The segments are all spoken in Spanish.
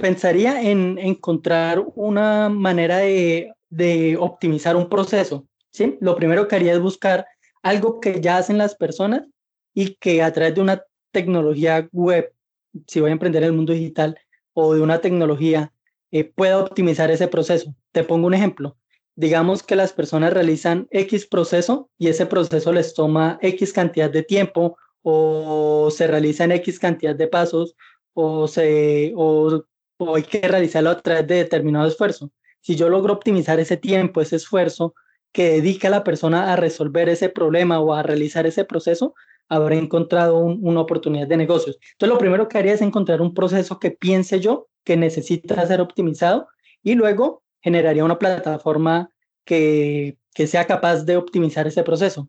pensaría en encontrar una manera de, de optimizar un proceso. ¿sí? Lo primero que haría es buscar algo que ya hacen las personas y que a través de una tecnología web, si voy a emprender en el mundo digital, o de una tecnología, eh, pueda optimizar ese proceso. Te pongo un ejemplo. Digamos que las personas realizan X proceso y ese proceso les toma X cantidad de tiempo o se realizan X cantidad de pasos o, se, o, o hay que realizarlo a través de determinado esfuerzo. Si yo logro optimizar ese tiempo, ese esfuerzo que dedica la persona a resolver ese problema o a realizar ese proceso, habré encontrado una oportunidad de negocios. Entonces, lo primero que haría es encontrar un proceso que piense yo que necesita ser optimizado y luego generaría una plataforma que, que sea capaz de optimizar ese proceso.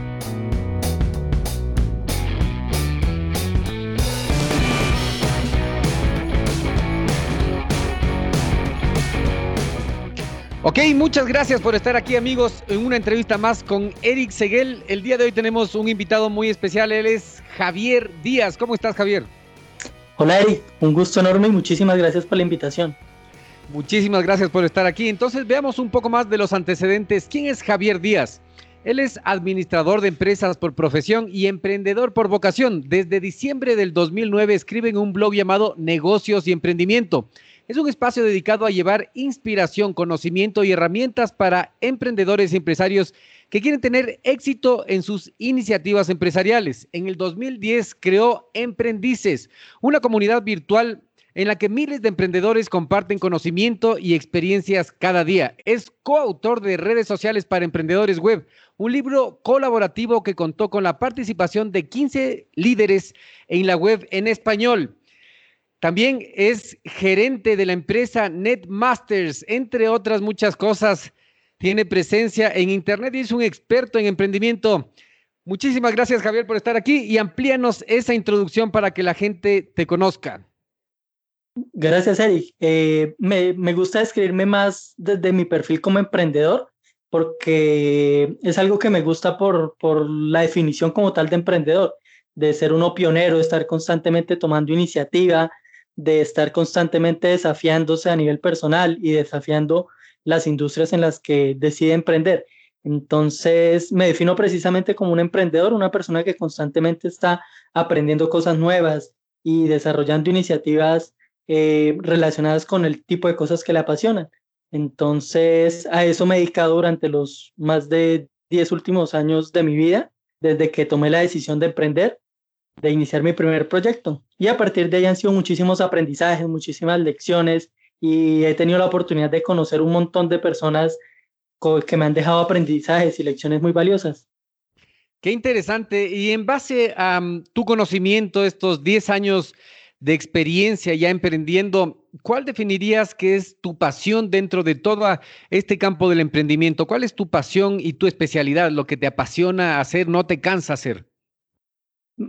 Ok, muchas gracias por estar aquí amigos en una entrevista más con Eric Seguel. El día de hoy tenemos un invitado muy especial, él es Javier Díaz. ¿Cómo estás Javier? Hola Eric, un gusto enorme y muchísimas gracias por la invitación. Muchísimas gracias por estar aquí. Entonces veamos un poco más de los antecedentes. ¿Quién es Javier Díaz? Él es administrador de empresas por profesión y emprendedor por vocación. Desde diciembre del 2009 escribe en un blog llamado Negocios y Emprendimiento es un espacio dedicado a llevar inspiración, conocimiento y herramientas para emprendedores y empresarios que quieren tener éxito en sus iniciativas empresariales. En el 2010 creó Emprendices, una comunidad virtual en la que miles de emprendedores comparten conocimiento y experiencias cada día. Es coautor de Redes Sociales para Emprendedores Web, un libro colaborativo que contó con la participación de 15 líderes en la web en español. También es gerente de la empresa Netmasters, entre otras muchas cosas. Tiene presencia en Internet y es un experto en emprendimiento. Muchísimas gracias, Javier, por estar aquí y amplíanos esa introducción para que la gente te conozca. Gracias, Eric. Eh, me, gusta escribirme más desde mi perfil como emprendedor porque es algo que me gusta por, por la definición como tal de emprendedor, de ser uno pionero, estar constantemente tomando iniciativa, de estar constantemente desafiándose a nivel personal y desafiando las industrias en las que decide emprender. Entonces, me defino precisamente como un emprendedor, una persona que constantemente está aprendiendo cosas nuevas y desarrollando iniciativas eh, relacionadas con el tipo de cosas que le apasionan. Entonces, a eso me he dedicado durante los más de 10 últimos años de mi vida, desde que tomé la decisión de emprender de iniciar mi primer proyecto. Y a partir de ahí han sido muchísimos aprendizajes, muchísimas lecciones y he tenido la oportunidad de conocer un montón de personas que me han dejado aprendizajes y lecciones muy valiosas. Qué interesante. Y en base a mm, tu conocimiento, estos 10 años de experiencia ya emprendiendo, ¿cuál definirías que es tu pasión dentro de todo este campo del emprendimiento? ¿Cuál es tu pasión y tu especialidad, lo que te apasiona hacer, no te cansa hacer?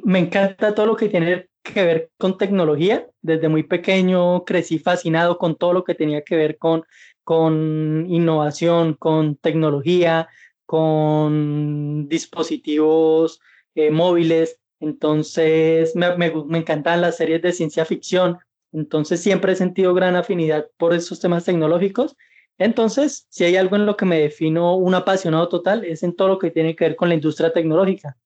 Me encanta todo lo que tiene que ver con tecnología. Desde muy pequeño crecí fascinado con todo lo que tenía que ver con, con innovación, con tecnología, con dispositivos eh, móviles. Entonces, me, me, me encantan las series de ciencia ficción. Entonces, siempre he sentido gran afinidad por esos temas tecnológicos. Entonces, si hay algo en lo que me defino un apasionado total, es en todo lo que tiene que ver con la industria tecnológica.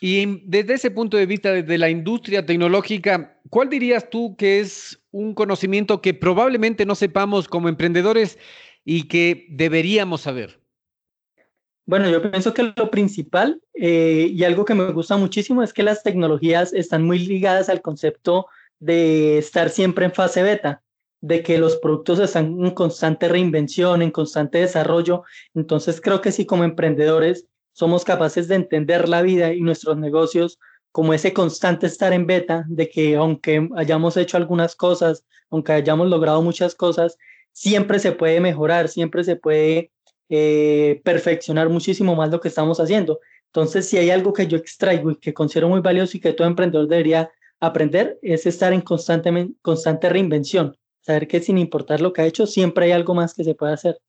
Y desde ese punto de vista, desde la industria tecnológica, ¿cuál dirías tú que es un conocimiento que probablemente no sepamos como emprendedores y que deberíamos saber? Bueno, yo pienso que lo principal eh, y algo que me gusta muchísimo es que las tecnologías están muy ligadas al concepto de estar siempre en fase beta, de que los productos están en constante reinvención, en constante desarrollo. Entonces creo que si como emprendedores somos capaces de entender la vida y nuestros negocios como ese constante estar en beta, de que aunque hayamos hecho algunas cosas, aunque hayamos logrado muchas cosas, siempre se puede mejorar, siempre se puede eh, perfeccionar muchísimo más lo que estamos haciendo. Entonces, si hay algo que yo extraigo y que considero muy valioso y que todo emprendedor debería aprender, es estar en constante, constante reinvención, saber que sin importar lo que ha hecho, siempre hay algo más que se puede hacer.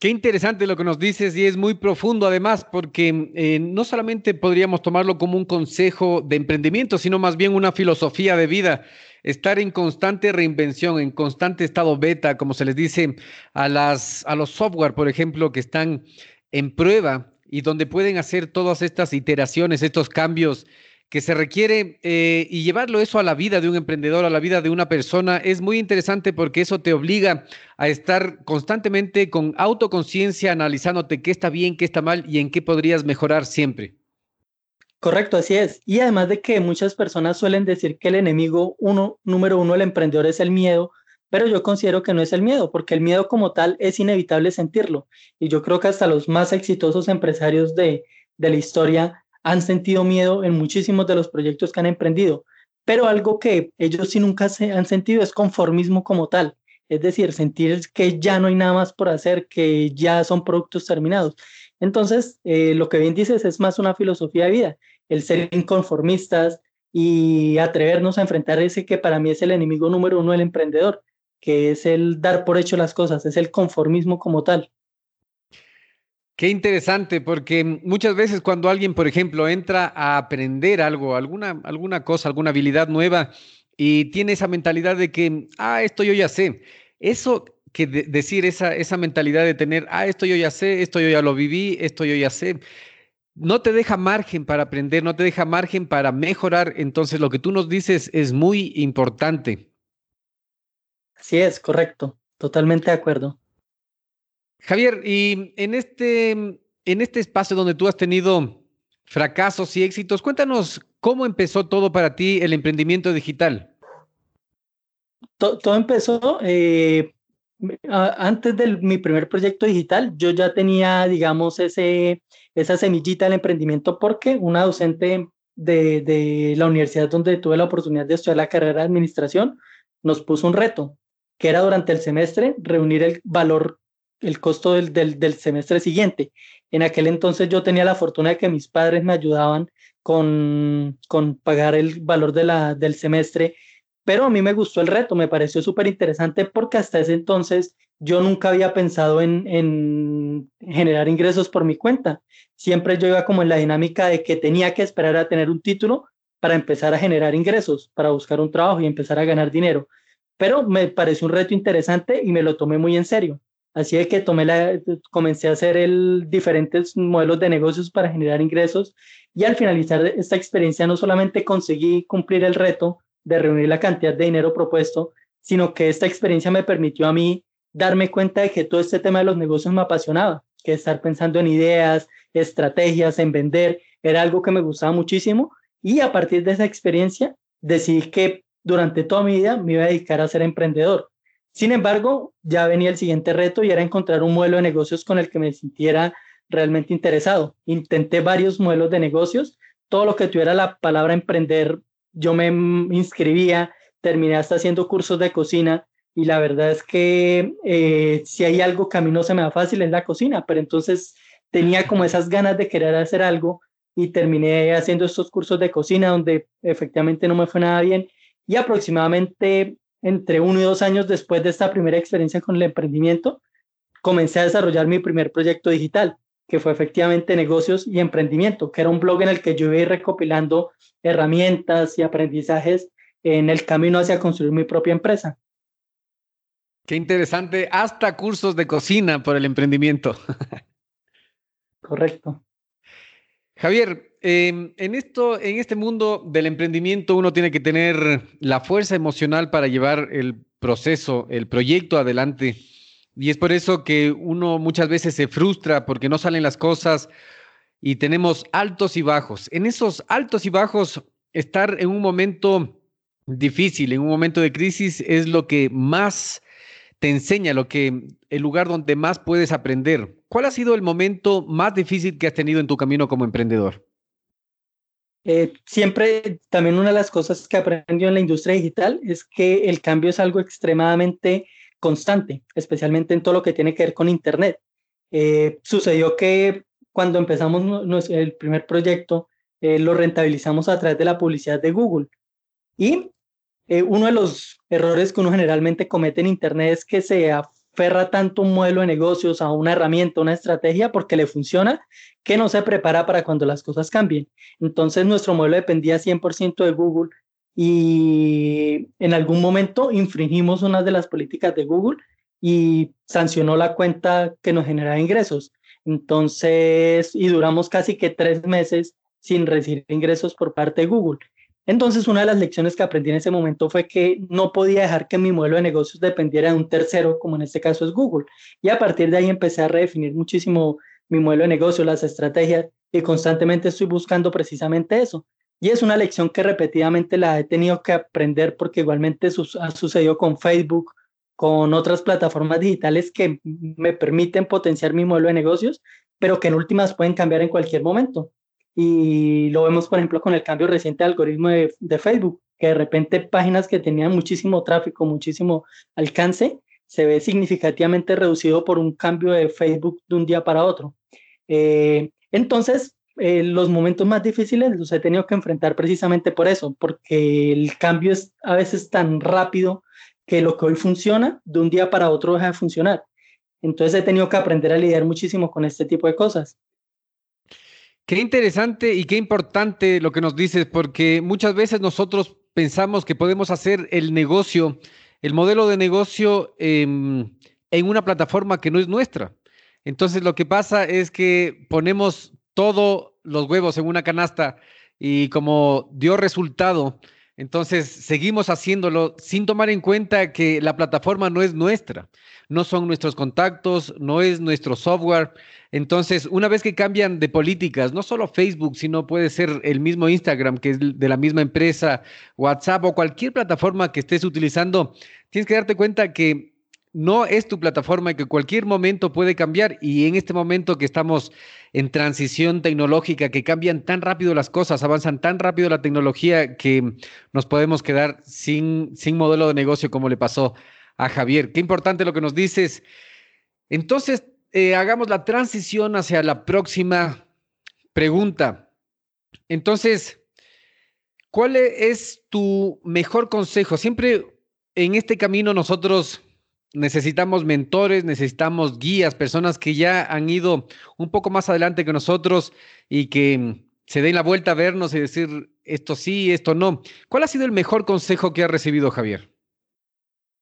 Qué interesante lo que nos dices y es muy profundo además porque eh, no solamente podríamos tomarlo como un consejo de emprendimiento, sino más bien una filosofía de vida. Estar en constante reinvención, en constante estado beta, como se les dice a, las, a los software, por ejemplo, que están en prueba y donde pueden hacer todas estas iteraciones, estos cambios que se requiere eh, y llevarlo eso a la vida de un emprendedor, a la vida de una persona, es muy interesante porque eso te obliga a estar constantemente con autoconciencia, analizándote qué está bien, qué está mal y en qué podrías mejorar siempre. Correcto, así es. Y además de que muchas personas suelen decir que el enemigo uno, número uno del emprendedor es el miedo, pero yo considero que no es el miedo, porque el miedo como tal es inevitable sentirlo. Y yo creo que hasta los más exitosos empresarios de, de la historia han sentido miedo en muchísimos de los proyectos que han emprendido, pero algo que ellos sí nunca se han sentido es conformismo como tal, es decir, sentir que ya no hay nada más por hacer, que ya son productos terminados. Entonces, eh, lo que bien dices es más una filosofía de vida, el ser inconformistas y atrevernos a enfrentar ese que para mí es el enemigo número uno del emprendedor, que es el dar por hecho las cosas, es el conformismo como tal. Qué interesante, porque muchas veces cuando alguien, por ejemplo, entra a aprender algo, alguna, alguna cosa, alguna habilidad nueva, y tiene esa mentalidad de que, ah, esto yo ya sé, eso que decir, esa, esa mentalidad de tener, ah, esto yo ya sé, esto yo ya lo viví, esto yo ya sé, no te deja margen para aprender, no te deja margen para mejorar. Entonces, lo que tú nos dices es muy importante. Sí, es correcto, totalmente de acuerdo. Javier, y en este, en este espacio donde tú has tenido fracasos y éxitos, cuéntanos cómo empezó todo para ti el emprendimiento digital. Todo, empezó eh, antes de mi primer proyecto digital. Yo ya tenía, digamos, ese, esa semillita del emprendimiento porque una docente de, de la universidad donde tuve la oportunidad de estudiar la carrera de administración nos puso un reto, que era durante el semestre reunir el valor el costo del, del, semestre siguiente. En aquel entonces yo tenía la fortuna de que mis padres me ayudaban con, con pagar el valor de la, del semestre, pero a mí me gustó el reto, me pareció súper interesante porque hasta ese entonces yo nunca había pensado en, en, generar ingresos por mi cuenta. Siempre yo iba como en la dinámica de que tenía que esperar a tener un título para empezar a generar ingresos, para buscar un trabajo y empezar a ganar dinero. Pero me pareció un reto interesante y me lo tomé muy en serio. Así que tomé la, comencé a hacer el, diferentes modelos de negocios para generar ingresos y al finalizar esta experiencia no solamente conseguí cumplir el reto de reunir la cantidad de dinero propuesto, sino que esta experiencia me permitió a mí darme cuenta de que todo este tema de los negocios me apasionaba, que estar pensando en ideas, estrategias, en vender, era algo que me gustaba muchísimo. Y a partir de esa experiencia decidí que durante toda mi vida me iba a dedicar a ser emprendedor sin embargo, ya venía el siguiente reto y era encontrar un modelo de negocios con el que me sintiera realmente interesado. Intenté varios modelos de negocios, todo lo que tuviera la palabra emprender, yo me inscribía, terminé hasta haciendo cursos de cocina y la verdad es que eh, si hay algo que a mí no se me da fácil es la cocina, pero entonces tenía como esas ganas de querer hacer algo y terminé haciendo estos cursos de cocina donde efectivamente no me fue nada bien y aproximadamente entre uno y dos años después de esta primera experiencia con el emprendimiento, comencé a desarrollar mi primer proyecto digital, que fue efectivamente negocios y emprendimiento, que era un blog en el que yo iba a ir recopilando herramientas y aprendizajes en el camino hacia construir mi propia empresa. Qué interesante, hasta cursos de cocina por el emprendimiento. Correcto. Javier, em, en esto, en este mundo del emprendimiento, uno tiene que tener la fuerza emocional para llevar el proceso, el proyecto adelante. Y es por eso que uno muchas veces se frustra porque no salen las cosas y tenemos altos y bajos. En esos altos y bajos, estar en un momento difícil, en un momento de crisis, es lo que más te enseña, lo que el lugar donde más puedes aprender. ¿Cuál ha sido el momento más difícil que has tenido en tu camino como emprendedor? Eh, siempre, también una de las cosas que aprendió en la industria digital es que el cambio es algo extremadamente constante, especialmente en todo lo que tiene que ver con Internet. Eh, sucedió que cuando empezamos el primer proyecto, eh, lo rentabilizamos a través de la publicidad de Google. Y uno de los errores que uno generalmente comete en Internet es que se ferra tanto un modelo de negocios a una herramienta, una estrategia, porque le funciona, que no se prepara para cuando las cosas cambien. Entonces nuestro modelo dependía 100% de Google y en algún momento infringimos una de las políticas de Google y sancionó la cuenta que nos generaba ingresos. Entonces, y duramos casi que tres meses sin recibir ingresos por parte de Google. Entonces, una de las lecciones que aprendí en ese momento fue que no podía dejar que mi modelo de negocios dependiera de un tercero, como en este caso es Google. Y a partir de ahí empecé a redefinir muchísimo mi modelo de negocio, las estrategias, y constantemente estoy buscando precisamente eso. Y es una lección que repetidamente la he tenido que aprender porque igualmente ha sucedido con Facebook, con otras plataformas digitales que me permiten potenciar mi modelo de negocios, pero que en últimas pueden cambiar en cualquier momento. Y lo vemos, por ejemplo, con el cambio reciente de algoritmo de, de Facebook, que de repente páginas que tenían muchísimo tráfico, muchísimo alcance, se ve significativamente reducido por un cambio de Facebook de un día para otro. Eh, entonces, eh, los momentos más difíciles los he tenido que enfrentar precisamente por eso, porque el cambio es a veces tan rápido que lo que hoy funciona, de un día para otro deja de funcionar. Entonces he tenido que aprender a lidiar muchísimo con este tipo de cosas. Qué interesante y qué importante lo que nos dices, porque muchas veces nosotros pensamos que podemos hacer el negocio, el modelo de negocio en una plataforma que no es nuestra. Entonces lo que pasa es que ponemos todos los huevos en una canasta y como dio resultado, entonces seguimos haciéndolo sin tomar en cuenta que la plataforma no es nuestra, no son nuestros contactos, no es nuestro software. Entonces, una vez que cambian de políticas, no solo Facebook, sino puede ser el mismo Instagram, que es de la misma empresa, WhatsApp o cualquier plataforma que estés utilizando, tienes que darte cuenta que no es tu plataforma que cualquier momento puede cambiar. Y en este momento que estamos en transición tecnológica, que cambian tan rápido las cosas, avanzan tan rápido la tecnología que nos podemos quedar sin, sin modelo de negocio como le pasó a Javier. Qué importante lo que nos dices. Entonces, eh, hagamos la transición hacia la próxima pregunta. Entonces, ¿cuál es tu mejor consejo? Siempre en este camino nosotros necesitamos mentores, necesitamos guías, personas que ya han ido un poco más adelante que nosotros y que se den la vuelta a vernos y decir esto sí, esto no. ¿Cuál ha sido el mejor consejo que ha recibido Javier?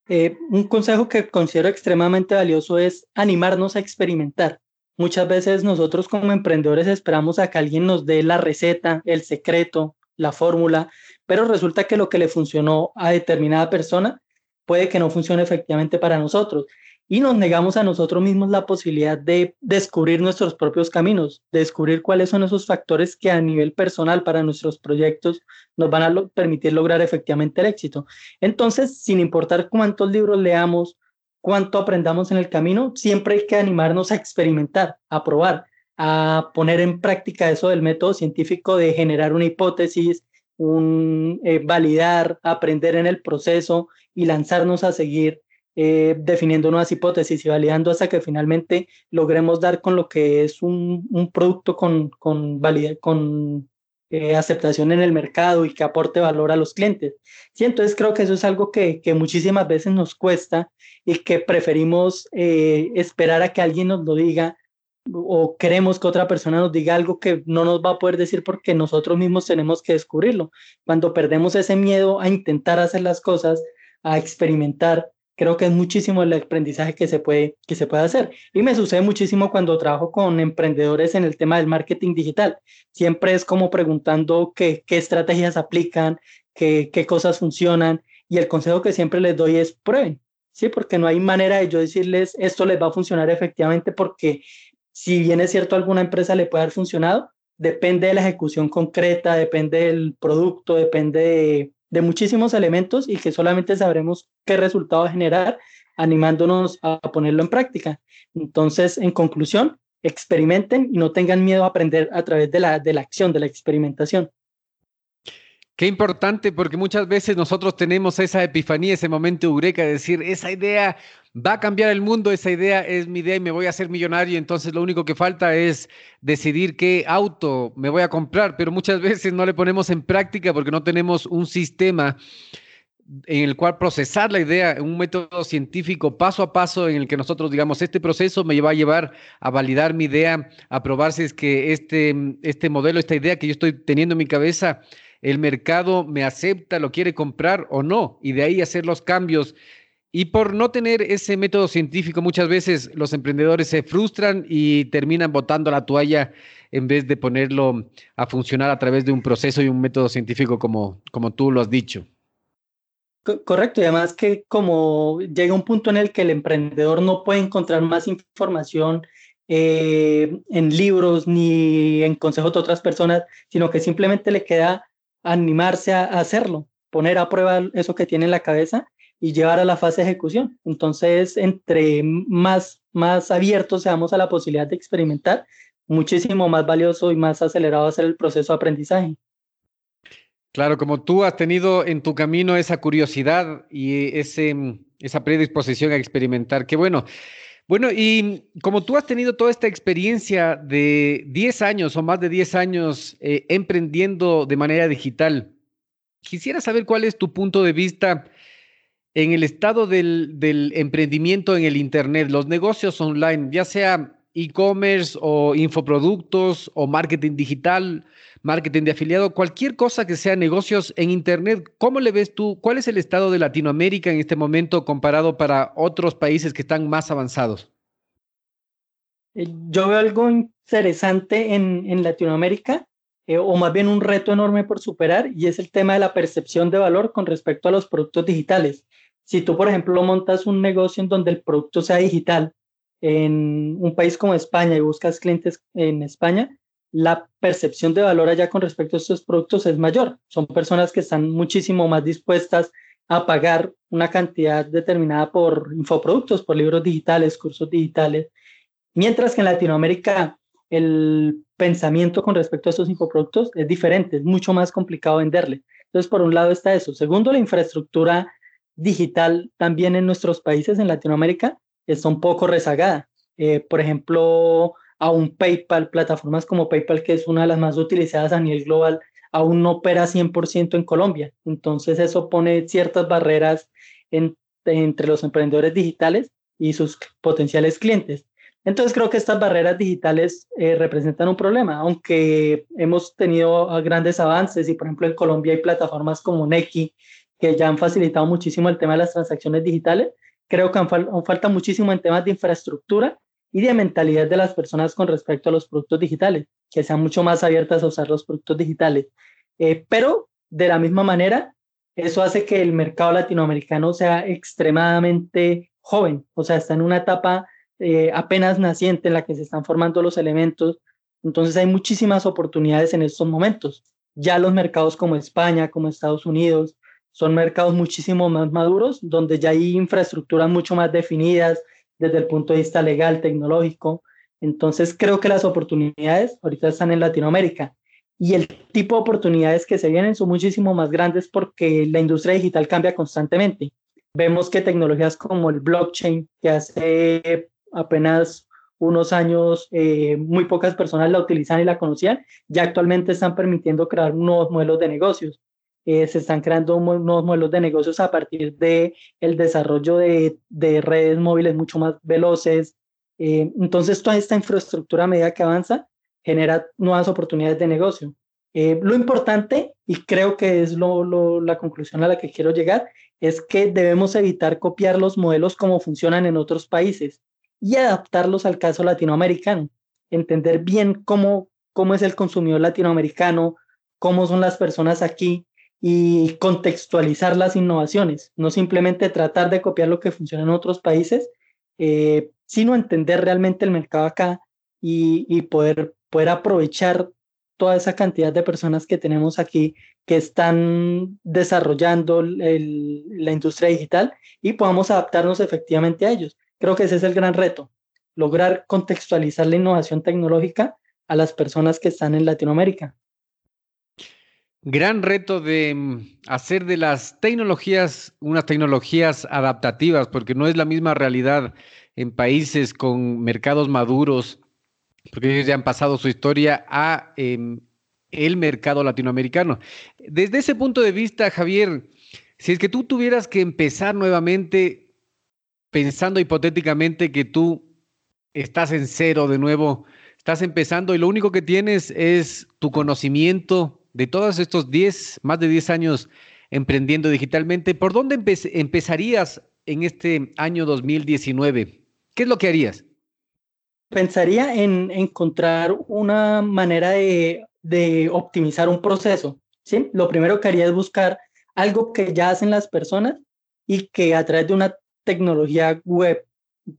Eh, un consejo que considero extremadamente valioso es animarnos a experimentar. Muchas veces nosotros como emprendedores esperamos a que alguien nos dé la receta, el secreto, la fórmula, pero resulta que lo que le funcionó a determinada persona puede que no funcione efectivamente para nosotros. Y nos negamos a nosotros mismos la posibilidad de descubrir nuestros propios caminos, de descubrir cuáles son esos factores que a nivel personal para nuestros proyectos nos van a permitir lograr efectivamente el éxito. Entonces, sin importar cuántos libros leamos, cuánto aprendamos en el camino, siempre hay que animarnos a experimentar, a probar, a poner en práctica eso del método científico de generar una hipótesis, un eh, validar, aprender en el proceso y lanzarnos a seguir eh, definiendo nuevas hipótesis y validando hasta que finalmente logremos dar con lo que es un, un producto con, con, con eh, aceptación en el mercado y que aporte valor a los clientes. Sí, entonces creo que eso es algo que, que muchísimas veces nos cuesta y que preferimos esperar a que alguien nos lo diga o queremos que otra persona nos diga algo que no nos va a poder decir porque nosotros mismos tenemos que descubrirlo. Cuando perdemos ese miedo a intentar hacer las cosas, a experimentar, creo que es muchísimo el aprendizaje que se puede, que se puede hacer. Y me sucede muchísimo cuando trabajo con emprendedores en el tema del marketing digital. Siempre es como preguntando qué, qué estrategias aplican, qué, qué cosas funcionan. Y el consejo que siempre les doy es prueben, ¿sí? Porque no hay manera de yo decirles esto les va a funcionar efectivamente porque si bien es cierto alguna empresa le puede haber funcionado, depende de la ejecución concreta, depende del producto, depende de muchísimos elementos y que solamente sabremos qué resultado generar animándonos a ponerlo en práctica. Entonces, en conclusión, experimenten y no tengan miedo a aprender a través de la, de la acción, de la experimentación. Qué importante, porque muchas veces nosotros tenemos esa epifanía, ese momento eureka de decir, esa idea va a cambiar el mundo, esa idea es mi idea y me voy a hacer millonario, entonces lo único que falta es decidir qué auto me voy a comprar, pero muchas veces no le ponemos en práctica porque no tenemos un sistema en el cual procesar la idea, un método científico paso a paso en el que nosotros digamos, este proceso me va a llevar a validar mi idea, a probar si es que este, este modelo, esta idea que yo estoy teniendo en mi cabeza, el mercado me acepta, lo quiere comprar o no, y de ahí hacer los cambios. Y por no tener ese método científico, muchas veces los emprendedores se frustran y terminan botando la toalla en vez de ponerlo a funcionar a través de un proceso y un método científico como, como tú lo has dicho. Correcto, y además que como llega un punto en el que el emprendedor no puede encontrar más información eh, en libros ni en consejos de otras personas, sino que simplemente le queda animarse a, hacerlo, poner a prueba eso que tiene en la cabeza y llevar a la fase de ejecución. Entonces, entre más, más abiertos seamos a la posibilidad de experimentar, muchísimo más valioso y más acelerado va a ser el proceso de aprendizaje. Claro, como tú has tenido en tu camino esa curiosidad y ese, esa predisposición a experimentar, qué bueno. Bueno, y como tú has tenido toda esta experiencia de 10 años o más de 10 años eh, emprendiendo de manera digital, quisiera saber cuál es tu punto de vista en el estado del, del emprendimiento en el Internet, los negocios online, ya sea e-commerce o infoproductos o marketing digital, marketing de afiliado, cualquier cosa que sea negocios en Internet, ¿cómo le ves tú? ¿Cuál es el estado de Latinoamérica en este momento comparado para otros países que están más avanzados? Eh, yo veo algo interesante en, en Latinoamérica, eh, o más bien un reto enorme por superar, y es el tema de la percepción de valor con respecto a los productos digitales. Si tú, por ejemplo, montas un negocio en donde el producto sea digital, en un país como España y buscas clientes en España, la percepción de valor allá con respecto a estos productos es mayor. Son personas que están muchísimo más dispuestas a pagar una cantidad determinada por infoproductos, por libros digitales, cursos digitales, mientras que en Latinoamérica el pensamiento con respecto a estos infoproductos es diferente, es mucho más complicado venderle. Entonces, por un lado está eso. Segundo, la infraestructura digital también en nuestros países, en Latinoamérica, está un poco rezagada. Eh, por ejemplo, aún PayPal, plataformas como PayPal, que es una de las más utilizadas a nivel global, aún no opera 100% en Colombia. Entonces eso pone ciertas barreras entre los emprendedores digitales y sus potenciales clientes. Entonces creo que estas barreras digitales eh, representan un problema, aunque hemos tenido grandes avances y por ejemplo en Colombia hay plataformas como Neki que ya han facilitado muchísimo el tema de las transacciones digitales, creo que aún, falta muchísimo en temas de infraestructura y de mentalidad de las personas con respecto a los productos digitales, que sean mucho más abiertas a usar los productos digitales. Eh, pero de la misma manera, eso hace que el mercado latinoamericano sea extremadamente joven, o sea, está en una etapa eh, apenas naciente en la que se están formando los elementos. Entonces hay muchísimas oportunidades en estos momentos. Ya los mercados como España, como Estados Unidos, son mercados muchísimo más maduros, donde ya hay infraestructuras mucho más definidas desde el punto de vista legal, tecnológico. Entonces creo que las oportunidades ahorita están en Latinoamérica y el tipo de oportunidades que se vienen son muchísimo más grandes porque la industria digital cambia constantemente. Vemos que tecnologías como el blockchain, que hace apenas unos años eh, muy pocas personas la utilizan y la conocían, ya actualmente están permitiendo crear nuevos modelos de negocios. Eh, se están creando nuevos modelos de negocios a partir de el desarrollo de, de redes móviles mucho más veloces. Eh, entonces, toda esta infraestructura a medida que avanza genera nuevas oportunidades de negocio. Eh, lo importante, y creo que es lo, la conclusión a la que quiero llegar, es que debemos evitar copiar los modelos como funcionan en otros países y adaptarlos al caso latinoamericano. Entender bien cómo, cómo es el consumidor latinoamericano, cómo son las personas aquí y contextualizar las innovaciones, no simplemente tratar de copiar lo que funciona en otros países, eh, sino entender realmente el mercado acá y, poder, poder aprovechar toda esa cantidad de personas que tenemos aquí que están desarrollando la industria digital y podamos adaptarnos efectivamente a ellos. Creo que ese es el gran reto, lograr contextualizar la innovación tecnológica a las personas que están en Latinoamérica. Gran reto de mm, hacer de las tecnologías unas tecnologías adaptativas, porque no es la misma realidad en países con mercados maduros porque ellos ya han pasado su historia a em, el mercado latinoamericano. Desde ese punto de vista, Javier, si es que tú tuvieras que empezar nuevamente pensando hipotéticamente que tú estás en cero de nuevo, estás empezando y lo único que tienes es tu conocimiento de todos estos 10, más de 10 años emprendiendo digitalmente, ¿por dónde empezarías en este año 2019? ¿Qué es lo que harías? pensaría en encontrar una manera de, optimizar un proceso. ¿sí? Lo primero que haría es buscar algo que ya hacen las personas y que a través de una tecnología web,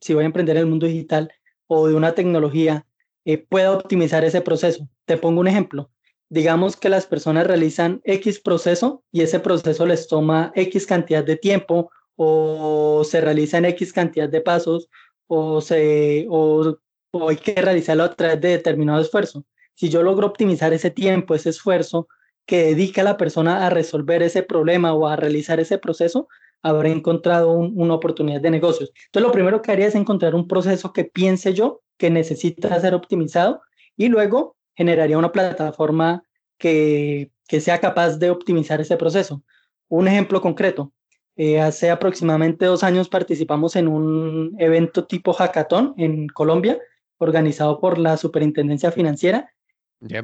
si voy a emprender en el mundo digital, o de una tecnología, eh, pueda optimizar ese proceso. Te pongo un ejemplo. Digamos que las personas realizan X proceso y ese proceso les toma X cantidad de tiempo o se realizan X cantidad de pasos o, se, o o hay que realizarlo a través de determinado esfuerzo. Si yo logro optimizar ese tiempo, ese esfuerzo que dedica la persona a resolver ese problema o a realizar ese proceso, habré encontrado una oportunidad de negocios. Entonces, lo primero que haría es encontrar un proceso que piense yo que necesita ser optimizado y luego generaría una plataforma que, que sea capaz de optimizar ese proceso. Un ejemplo concreto, eh, hace aproximadamente dos años participamos en un evento tipo hackathon en Colombia, organizado por la Superintendencia Financiera.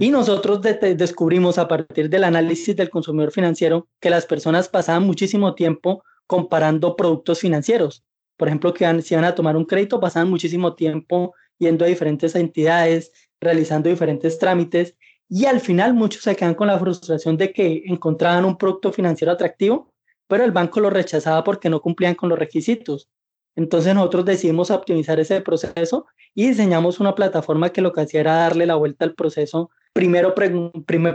Y nosotros descubrimos a partir del análisis del consumidor financiero que las personas pasaban muchísimo tiempo comparando productos financieros. Por ejemplo, que si iban a tomar un crédito, pasaban muchísimo tiempo yendo a diferentes entidades, realizando diferentes trámites y al final muchos se quedan con la frustración de que encontraban un producto financiero atractivo, pero el banco lo rechazaba porque no cumplían con los requisitos. Entonces nosotros decidimos optimizar ese proceso y diseñamos una plataforma que lo que hacía era darle la vuelta al proceso, primero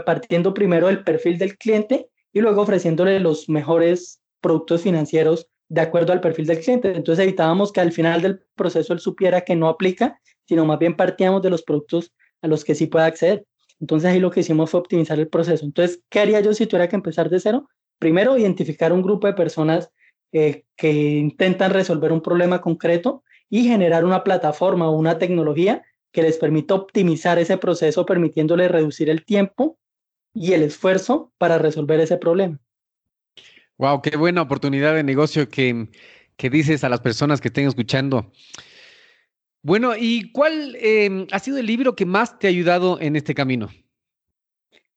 partiendo primero del perfil del cliente y luego ofreciéndole los mejores productos financieros de acuerdo al perfil del cliente. Entonces evitábamos que al final del proceso él supiera que no aplica, sino más bien partíamos de los productos a los que sí puede acceder. Entonces ahí lo que hicimos fue optimizar el proceso. Entonces, ¿qué haría yo si tuviera que empezar de cero? Primero, identificar un grupo de personas eh, que intentan resolver un problema concreto y generar una plataforma o una tecnología que les permita optimizar ese proceso, permitiéndole reducir el tiempo y el esfuerzo para resolver ese problema. Wow, qué buena oportunidad de negocio que, que dices a las personas que estén escuchando. Bueno, ¿y cuál em, ha sido el libro que más te ha ayudado en este camino?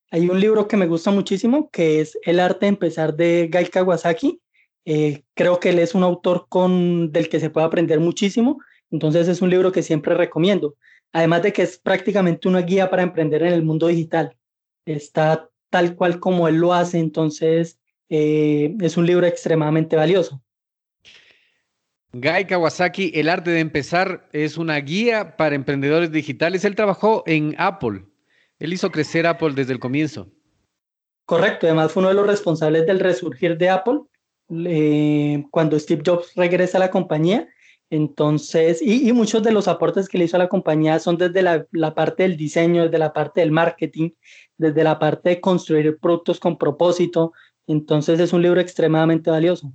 Hay un libro que me gusta muchísimo, que es El arte de empezar de Gai Kawasaki. Eh, creo que él es un autor con, del que se puede aprender muchísimo, entonces es un libro que siempre recomiendo. Además de que es prácticamente una guía para emprender en el mundo digital. Está tal cual como él lo hace, entonces eh, es un libro extremadamente valioso. Guy Kawasaki, El arte de empezar, es una guía para emprendedores digitales. Él trabajó en Apple. Él hizo crecer Apple desde el comienzo. Correcto, además fue uno de los responsables del resurgir de Apple cuando Steve Jobs regresa a la compañía. Entonces, y, muchos de los aportes que le hizo a la compañía son desde la, la, parte del diseño, desde la parte del marketing, desde la parte de construir productos con propósito. Entonces, es un libro extremadamente valioso.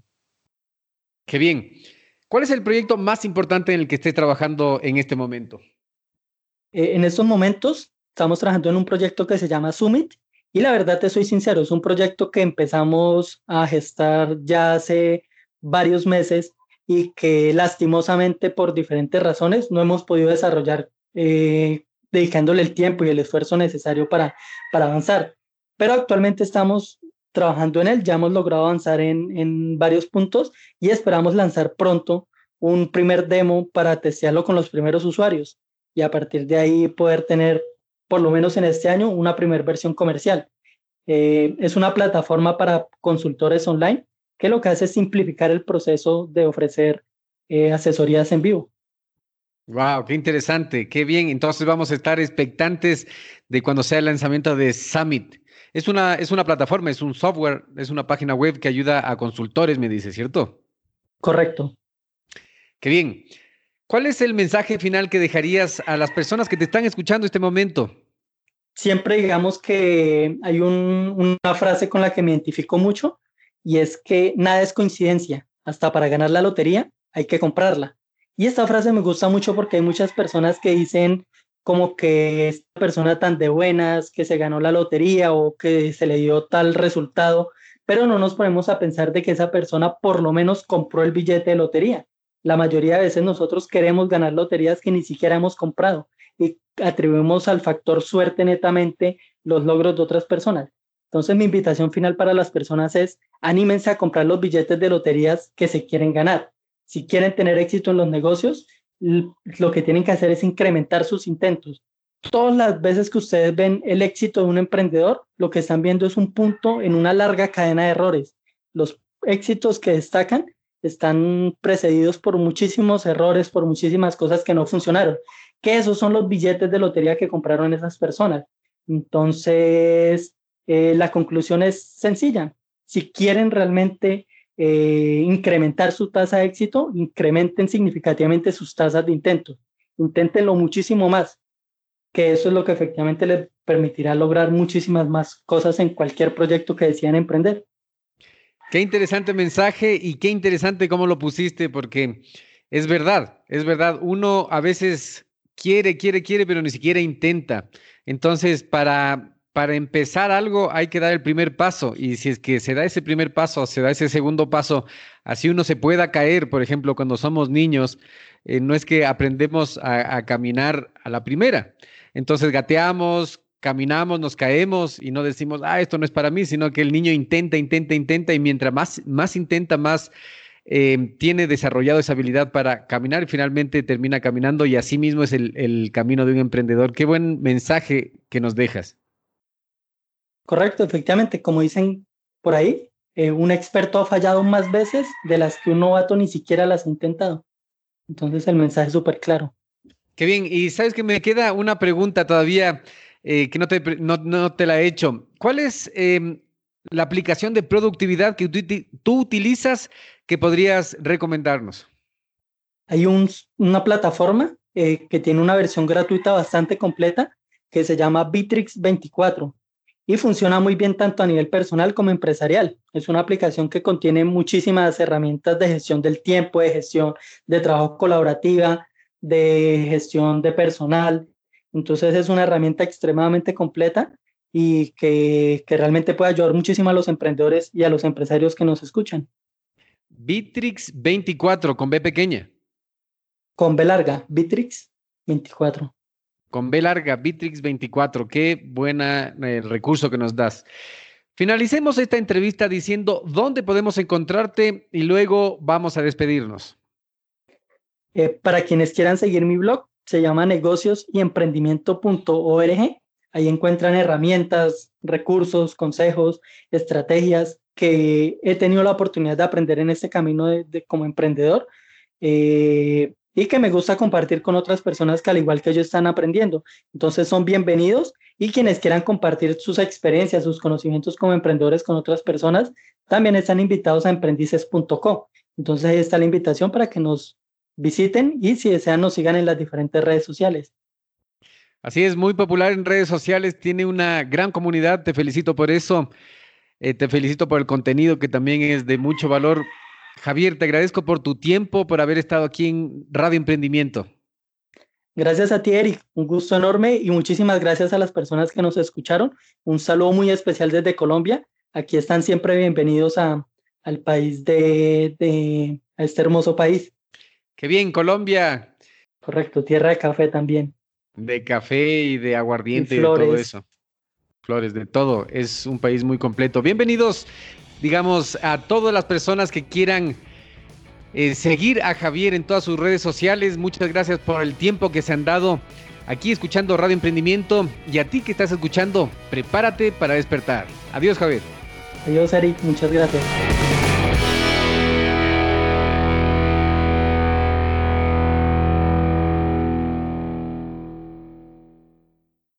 Qué bien. ¿Cuál es el proyecto más importante en el que esté trabajando en este momento? Eh, en estos momentos estamos trabajando en un proyecto que se llama Summit y la verdad te soy sincero, es un proyecto que empezamos a gestar ya hace varios meses y que lastimosamente por diferentes razones no hemos podido desarrollar eh, dedicándole el tiempo y el esfuerzo necesario para, para avanzar. Pero actualmente estamos trabajando en él, ya hemos logrado avanzar en, en varios puntos y esperamos lanzar pronto un primer demo para testearlo con los primeros usuarios y a partir de ahí poder tener, por lo menos en este año, una primera versión comercial. Eh, es una plataforma para consultores online que lo que hace es simplificar el proceso de ofrecer eh, asesorías en vivo. Wow, qué interesante, qué bien. Entonces vamos a estar expectantes de cuando sea el lanzamiento de Summit. Es una, es una plataforma, es un software, es una página web que ayuda a consultores, me dice, ¿cierto? Correcto. Qué bien. ¿Cuál es el mensaje final que dejarías a las personas que te están escuchando este momento? Siempre digamos que hay una frase con la que me identifico mucho y es que nada es coincidencia. Hasta para ganar la lotería hay que comprarla. Y esta frase me gusta mucho porque hay muchas personas que dicen como que esta persona tan de buenas, que se ganó la lotería o que se le dio tal resultado, pero no nos ponemos a pensar de que esa persona por lo menos compró el billete de lotería. La mayoría de veces nosotros queremos ganar loterías que ni siquiera hemos comprado y atribuimos al factor suerte netamente los logros de otras personas. Entonces mi invitación final para las personas es anímense a comprar los billetes de loterías que se quieren ganar. Si quieren tener éxito en los negocios, lo que tienen que hacer es incrementar sus intentos. Todas las veces que ustedes ven el éxito de un emprendedor, lo que están viendo es un punto en una larga cadena de errores. Los éxitos que destacan están precedidos por muchísimos errores, por muchísimas cosas que no funcionaron, que esos son los billetes de lotería que compraron esas personas. Entonces, eh, la conclusión es sencilla. Si quieren realmente eh, incrementar su tasa de éxito, incrementen significativamente sus tasas de intento. Inténtenlo muchísimo más, que eso es lo que efectivamente les permitirá lograr muchísimas más cosas en cualquier proyecto que decidan emprender. Qué interesante mensaje y qué interesante cómo lo pusiste, porque es verdad, es verdad. Uno a veces quiere, quiere, quiere, pero ni siquiera intenta. Entonces, para, para empezar algo hay que dar el primer paso y si es que se da ese primer paso, se da ese segundo paso, así uno se pueda caer, por ejemplo, cuando somos niños, eh, no es que aprendemos a, caminar a la primera. Entonces gateamos, caminamos, nos caemos y no decimos, ah, esto no es para mí, sino que el niño intenta, intenta, intenta y mientras más, más intenta, más eh, tiene desarrollado esa habilidad para caminar y finalmente termina caminando y así mismo es el, el camino de un emprendedor. Qué buen mensaje que nos dejas. Correcto, efectivamente, como dicen por ahí, eh, un experto ha fallado más veces de las que un novato ni siquiera las ha intentado. Entonces el mensaje es súper claro. Qué bien, y sabes que me queda una pregunta todavía eh, que no te, no, no te, la he hecho. ¿Cuál es eh, la aplicación de productividad que tú, utilizas que podrías recomendarnos? Hay un, una plataforma eh, que tiene una versión gratuita bastante completa que se llama Bitrix 24 y funciona muy bien tanto a nivel personal como empresarial. Es una aplicación que contiene muchísimas herramientas de gestión del tiempo, de gestión de trabajo colaborativa, de gestión de personal, entonces es una herramienta extremadamente completa y que, que, realmente puede ayudar muchísimo a los emprendedores y a los empresarios que nos escuchan. Bitrix 24 con B pequeña. Con B larga, Bitrix 24. Con B larga, Bitrix 24. Qué buen eh, recurso que nos das. Finalicemos esta entrevista diciendo dónde podemos encontrarte y luego vamos a despedirnos. Eh, para quienes quieran seguir mi blog, se llama negocios y emprendimiento.org. Ahí encuentran herramientas, recursos, consejos, estrategias que he tenido la oportunidad de aprender en este camino de, como emprendedor eh, y que me gusta compartir con otras personas que al igual que yo están aprendiendo. Entonces son bienvenidos y quienes quieran compartir sus experiencias, sus conocimientos como emprendedores con otras personas, también están invitados a emprendices.co. Entonces ahí está la invitación para que nos visiten y si desean nos sigan en las diferentes redes sociales. Así es, muy popular en redes sociales, tiene una gran comunidad, te felicito por eso, eh, te felicito por el contenido que también es de mucho valor. Javier, te agradezco por tu tiempo, por haber estado aquí en Radio Emprendimiento. Gracias a ti, Eric. Un gusto enorme y muchísimas gracias a las personas que nos escucharon. Un saludo muy especial desde Colombia. Aquí están siempre bienvenidos a, al país de, de, a este hermoso país. Qué bien, Colombia. Correcto, tierra de café también. De café y de aguardiente y, y todo eso. flores, de todo. Es un país muy completo. Bienvenidos, digamos, a todas las personas que quieran eh, seguir a Javier en todas sus redes sociales. Muchas gracias por el tiempo que se han dado aquí escuchando Radio Emprendimiento. Y a ti que estás escuchando, prepárate para despertar. Adiós, Javier. Adiós, Eric. Muchas gracias.